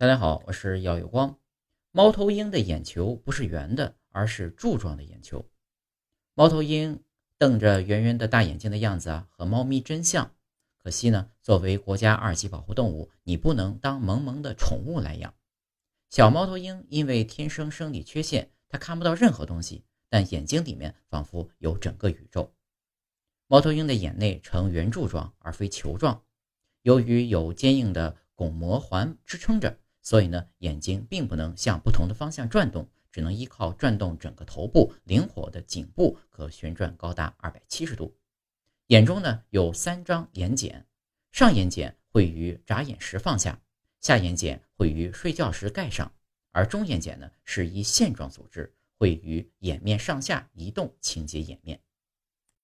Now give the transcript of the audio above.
大家好，我是耀有光。猫头鹰的眼球不是圆的，而是柱状的眼球。猫头鹰瞪着圆圆的大眼睛的样子啊，和猫咪真像。可惜呢，作为国家二级保护动物，你不能当萌萌的宠物来养。小猫头鹰因为天生生理缺陷，它看不到任何东西，但眼睛里面仿佛有整个宇宙。猫头鹰的眼内呈圆柱状而非球状，由于有坚硬的巩膜环支撑着。所以呢，眼睛并不能向不同的方向转动，只能依靠转动整个头部，灵活的颈部可旋转高达二百七十度。眼中呢有三张眼睑，上眼睑会于眨眼时放下，下眼睑会于睡觉时盖上，而中眼睑呢是一线状组织，会于眼面上下移动清洁眼面。